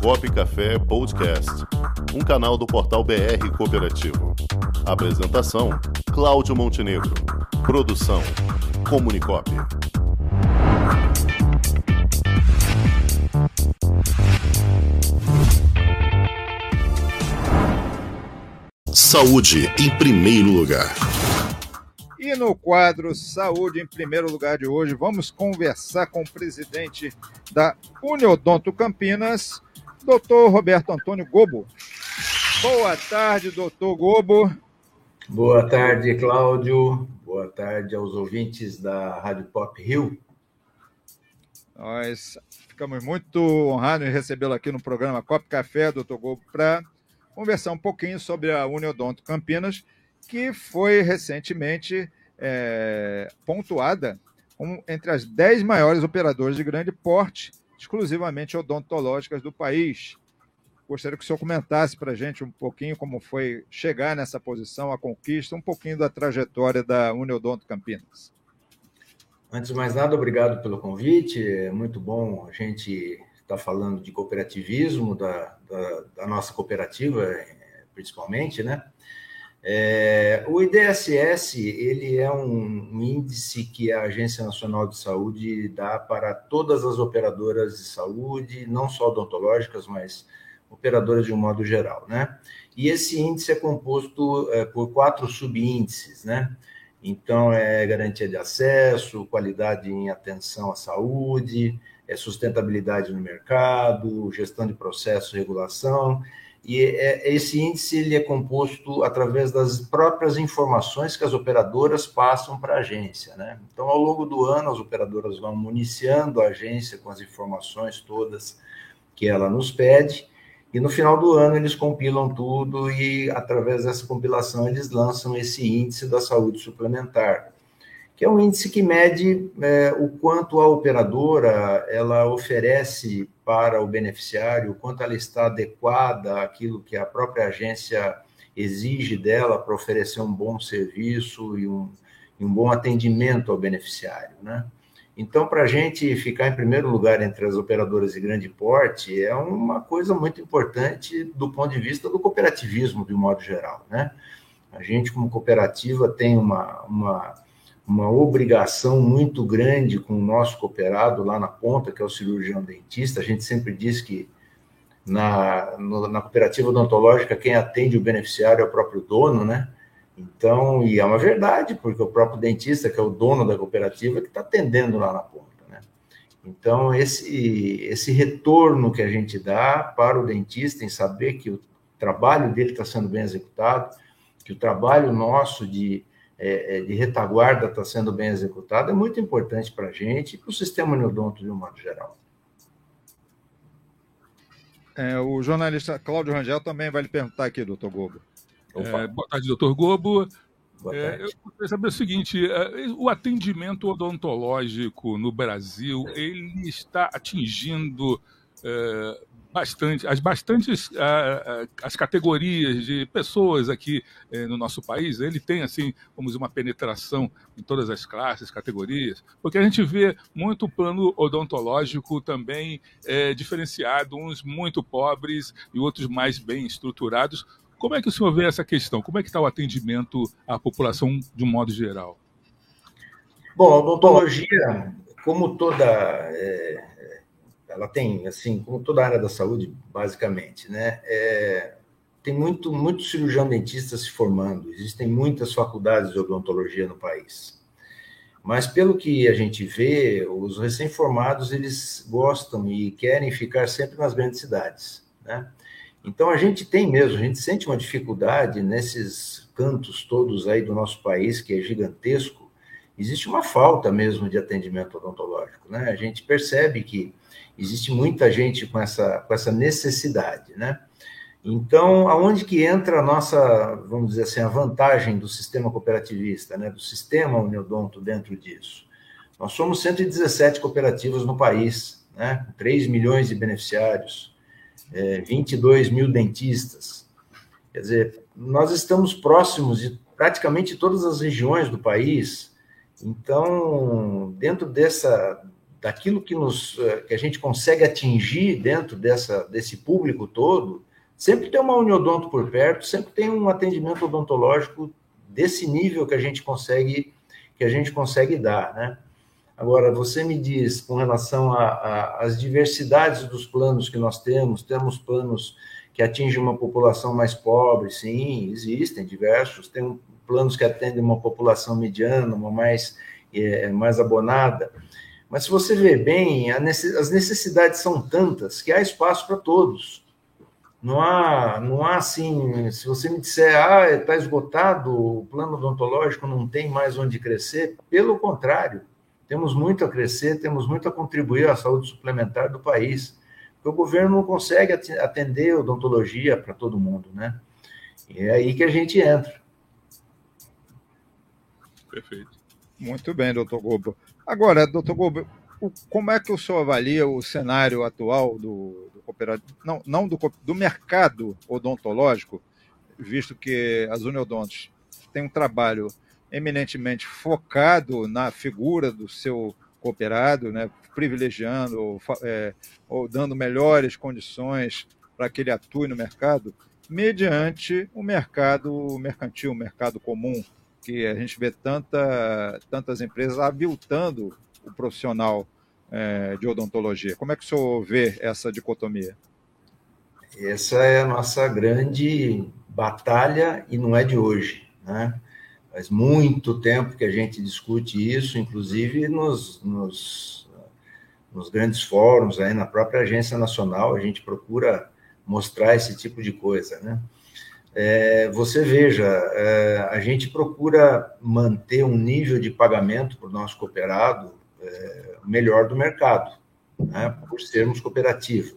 Comunicop Café Podcast, um canal do portal BR Cooperativo. Apresentação: Cláudio Montenegro. Produção: Comunicop. Saúde em primeiro lugar. E no quadro Saúde em primeiro lugar de hoje, vamos conversar com o presidente da Uniodonto Campinas, doutor Roberto Antônio Gobo. Boa tarde, doutor Gobo. Boa tarde, Cláudio. Boa tarde aos ouvintes da Rádio Pop Rio. Nós ficamos muito honrados em recebê-lo aqui no programa Cop Café, doutor Gobo, para conversar um pouquinho sobre a Uniodonto Campinas, que foi recentemente é, pontuada como entre as 10 maiores operadoras de grande porte, exclusivamente odontológicas do país. Gostaria que o senhor comentasse para a gente um pouquinho como foi chegar nessa posição, a conquista, um pouquinho da trajetória da Uniodonto Campinas. Antes de mais nada, obrigado pelo convite. É muito bom a gente estar falando de cooperativismo, da, da, da nossa cooperativa, principalmente, né? É, o IDSS ele é um, índice que a Agência Nacional de Saúde dá para todas as operadoras de saúde, não só odontológicas, mas operadoras de um modo geral, né? E esse índice é composto é, por quatro subíndices, né? Então, é garantia de acesso, qualidade em atenção à saúde, é sustentabilidade no mercado, gestão de processo, regulação e é, esse índice ele é composto através das próprias informações que as operadoras passam para a agência. Né? Então, ao longo do ano, as operadoras vão municiando a agência com as informações todas que ela nos pede, e no final do ano eles compilam tudo e, através dessa compilação, eles lançam esse índice da saúde suplementar que é um índice que mede é, o quanto a operadora ela oferece para o beneficiário, o quanto ela está adequada àquilo que a própria agência exige dela para oferecer um bom serviço e um, e um bom atendimento ao beneficiário, né? Então, para a gente ficar em primeiro lugar entre as operadoras de grande porte é uma coisa muito importante do ponto de vista do cooperativismo, de um modo geral, né? A gente, como cooperativa, tem uma, uma uma obrigação muito grande com o nosso cooperado lá na ponta, que é o cirurgião dentista. A gente sempre diz que na, no, na cooperativa odontológica quem atende o beneficiário é o próprio dono, né? Então, e é uma verdade, porque o próprio dentista, que é o dono da cooperativa, que está atendendo lá na ponta, né? Então, esse, esse retorno que a gente dá para o dentista em saber que o trabalho dele está sendo bem executado, que o trabalho nosso de é, é, de retaguarda está sendo bem executado é muito importante para a gente e para o sistema neodonto de um modo geral. É, o jornalista Cláudio Rangel também vai lhe perguntar aqui, doutor Gobo. É, boa tarde, doutor Gobo. É, eu queria saber o seguinte: é, o atendimento odontológico no Brasil ele está atingindo é, bastante, as bastantes as categorias de pessoas aqui eh, no nosso país, ele tem assim, vamos dizer, uma penetração em todas as classes, categorias, porque a gente vê muito plano odontológico também eh, diferenciado, uns muito pobres e outros mais bem estruturados. Como é que o senhor vê essa questão? Como é que está o atendimento à população de um modo geral? Bom, a odontologia, como toda é ela tem, assim, como toda a área da saúde, basicamente, né? É, tem muito, muito cirurgião dentista se formando, existem muitas faculdades de odontologia no país. Mas pelo que a gente vê, os recém-formados eles gostam e querem ficar sempre nas grandes cidades, né? Então a gente tem mesmo, a gente sente uma dificuldade nesses cantos todos aí do nosso país que é gigantesco. Existe uma falta mesmo de atendimento odontológico, né? A gente percebe que Existe muita gente com essa, com essa necessidade, né? Então, aonde que entra a nossa, vamos dizer assim, a vantagem do sistema cooperativista, né? Do sistema Uniodonto dentro disso? Nós somos 117 cooperativas no país, né? 3 milhões de beneficiários, é, 22 mil dentistas. Quer dizer, nós estamos próximos de praticamente todas as regiões do país. Então, dentro dessa, daquilo que, nos, eh, que a gente consegue atingir dentro dessa, desse público todo, sempre tem uma uniodonto por perto, sempre tem um atendimento odontológico desse nível que a gente consegue que a gente consegue dar, né? Agora, você me diz com relação às diversidades dos planos que nós temos, temos planos que atingem uma população mais pobre, sim, existem diversos, tem planos que atendem uma população mediana, uma mais, é, mais abonada, mas se você vê bem, as necessidades são tantas que há espaço para todos. Não há, não há assim, se você me disser, ah, está esgotado, o plano odontológico não tem mais onde crescer, pelo contrário, temos muito a crescer, temos muito a contribuir à saúde suplementar do país. Porque o governo não consegue atender odontologia para todo mundo, né? E é aí que a gente entra. Perfeito. Muito bem, doutor Gobo. Agora, doutor Gobo, como é que o senhor avalia o cenário atual do, do cooperativo, não, não do, do mercado odontológico, visto que as uniodontos têm um trabalho eminentemente focado na figura do seu cooperado, né, privilegiando ou, é, ou dando melhores condições para que ele atue no mercado, mediante o mercado mercantil, o mercado comum, que a gente vê tanta, tantas empresas aviltando o profissional é, de odontologia. Como é que o senhor vê essa dicotomia? Essa é a nossa grande batalha e não é de hoje, né? Faz muito tempo que a gente discute isso, inclusive nos, nos, nos grandes fóruns, aí na própria Agência Nacional, a gente procura mostrar esse tipo de coisa, né? É, você veja, é, a gente procura manter um nível de pagamento para o nosso cooperado é, melhor do mercado, né, por sermos cooperativa.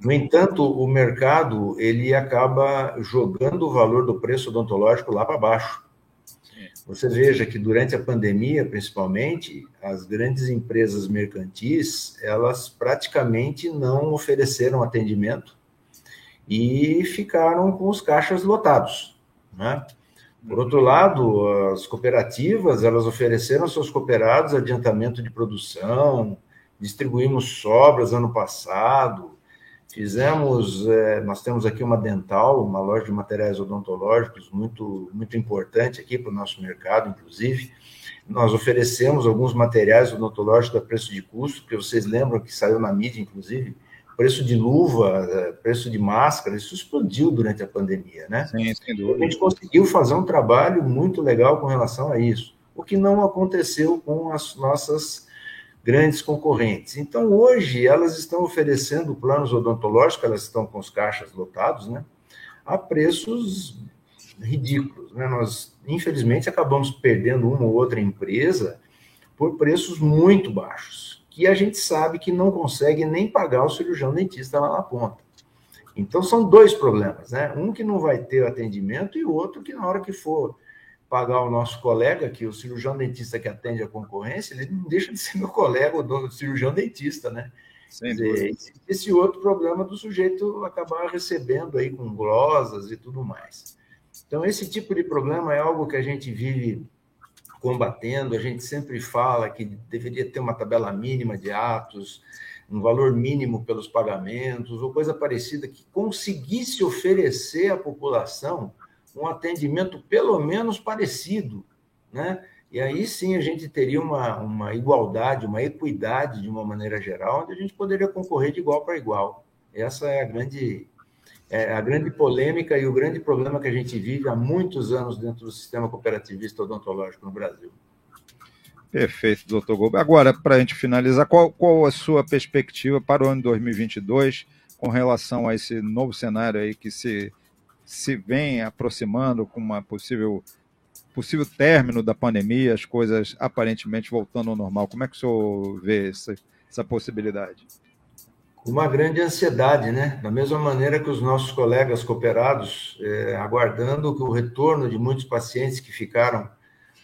No entanto, o mercado ele acaba jogando o valor do preço odontológico lá para baixo. Você veja que durante a pandemia, principalmente, as grandes empresas mercantis, elas praticamente não ofereceram atendimento e ficaram com os caixas lotados, né? Por outro lado, as cooperativas, elas ofereceram aos seus cooperados adiantamento de produção, distribuímos sobras ano passado, Fizemos, é, nós temos aqui uma dental, uma loja de materiais odontológicos muito, muito importante aqui para o nosso mercado, inclusive. Nós oferecemos alguns materiais odontológicos a preço de custo, que vocês lembram que saiu na mídia, inclusive, preço de luva, é, preço de máscara, isso explodiu durante a pandemia, né? Sim, sem dúvida. A gente conseguiu fazer um trabalho muito legal com relação a isso, o que não aconteceu com as nossas grandes concorrentes. Então, hoje, elas estão oferecendo planos odontológicos, elas estão com os caixas lotados, né, a preços ridículos. Né? Nós, infelizmente, acabamos perdendo uma ou outra empresa por preços muito baixos, que a gente sabe que não consegue nem pagar o cirurgião dentista lá na ponta. Então, são dois problemas, né? Um que não vai ter atendimento e o outro que, na hora que for pagar o nosso colega, que o cirurgião dentista que atende a concorrência, ele não deixa de ser meu colega, o cirurgião dentista, né? Dizer, esse outro problema do sujeito acabar recebendo aí com glosas e tudo mais. Então, esse tipo de problema é algo que a gente vive combatendo, a gente sempre fala que deveria ter uma tabela mínima de atos, um valor mínimo pelos pagamentos, ou coisa parecida, que conseguisse oferecer à população um atendimento pelo menos parecido, né? E aí sim a gente teria uma, uma igualdade, uma equidade de uma maneira geral, onde a gente poderia concorrer de igual para igual. Essa é a grande, é a grande polêmica e o grande problema que a gente vive há muitos anos dentro do sistema cooperativista odontológico no Brasil. Perfeito, doutor Gobo. Agora, para a gente finalizar, qual, qual a sua perspectiva para o ano 2022 com relação a esse novo cenário aí que se se vem aproximando com uma possível possível término da pandemia, as coisas aparentemente voltando ao normal. Como é que o senhor vê essa, essa possibilidade? Uma grande ansiedade, né? Da mesma maneira que os nossos colegas cooperados, é, aguardando o retorno de muitos pacientes que ficaram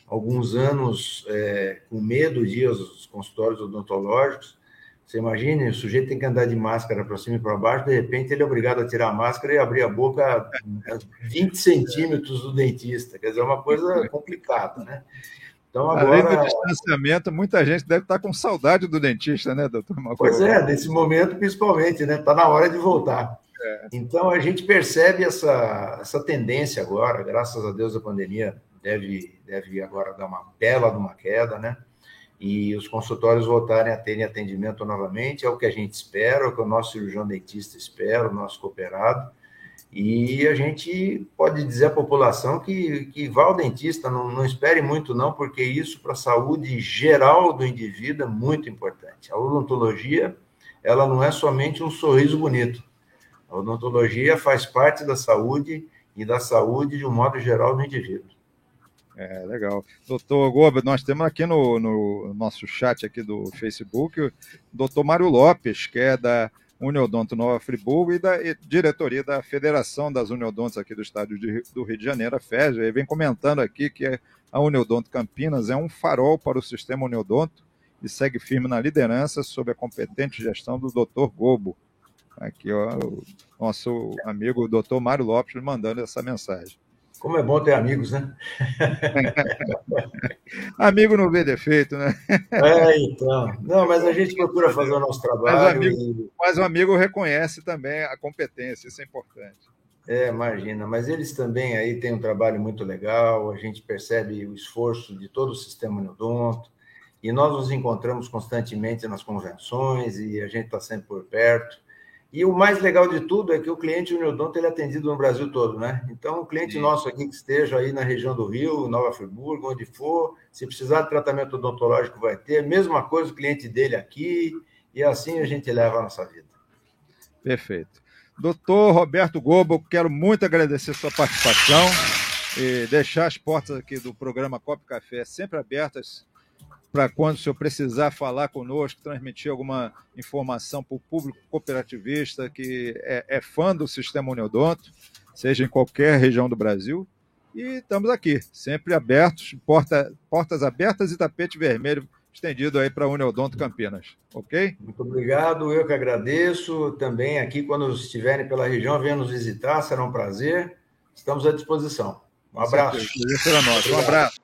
alguns anos é, com medo de ir aos consultórios odontológicos, você imagine, o sujeito tem que andar de máscara para cima e para baixo, de repente ele é obrigado a tirar a máscara e abrir a boca a 20 centímetros do dentista. Quer dizer, é uma coisa complicada, né? Então, agora... Além do distanciamento, muita gente deve estar com saudade do dentista, né, doutor Marcos? Pois é, nesse momento principalmente, né? Está na hora de voltar. É. Então, a gente percebe essa, essa tendência agora, graças a Deus a pandemia deve, deve agora dar uma bela de uma queda, né? E os consultórios voltarem a terem atendimento novamente, é o que a gente espera, é o que o nosso cirurgião dentista espera, o nosso cooperado. E a gente pode dizer à população que, que vá ao dentista, não, não espere muito não, porque isso para a saúde geral do indivíduo é muito importante. A odontologia, ela não é somente um sorriso bonito. A odontologia faz parte da saúde e da saúde de um modo geral do indivíduo. É, legal. Doutor Goba, nós temos aqui no, no nosso chat aqui do Facebook o doutor Mário Lopes, que é da Uniodonto Nova Friburgo e da diretoria da Federação das Uniodontos aqui do estado de, do Rio de Janeiro, a FEJ. Ele vem comentando aqui que a Uniodonto Campinas é um farol para o sistema Uniodonto e segue firme na liderança sob a competente gestão do Dr. Gobo. Aqui, ó, o nosso amigo doutor Mário Lopes mandando essa mensagem. Como é bom ter amigos, né? Amigo não vê defeito, né? É, então. Não, mas a gente procura fazer o nosso trabalho. Mas o amigo, e... mas o amigo reconhece também a competência, isso é importante. É, imagina, mas eles também aí têm um trabalho muito legal, a gente percebe o esforço de todo o sistema Unodonto, e nós nos encontramos constantemente nas convenções e a gente está sempre por perto. E o mais legal de tudo é que o cliente Uniodonto ele é atendido no Brasil todo, né? Então, o cliente Sim. nosso aqui que esteja aí na região do Rio, Nova Friburgo, onde for, se precisar de tratamento odontológico, vai ter. Mesma coisa o cliente dele aqui, e assim a gente leva a nossa vida. Perfeito. Doutor Roberto Gobo, quero muito agradecer sua participação e deixar as portas aqui do programa Copo Café sempre abertas para quando o senhor precisar falar conosco, transmitir alguma informação para o público cooperativista que é, é, fã do sistema Uniodonto, seja em qualquer região do Brasil. E estamos aqui, sempre abertos, porta, portas abertas e tapete vermelho estendido aí para a Uniodonto Campinas, ok? Muito obrigado, eu que agradeço. Também aqui, quando estiverem pela região, venham nos visitar, será um prazer. Estamos à disposição. Um abraço. Um abraço.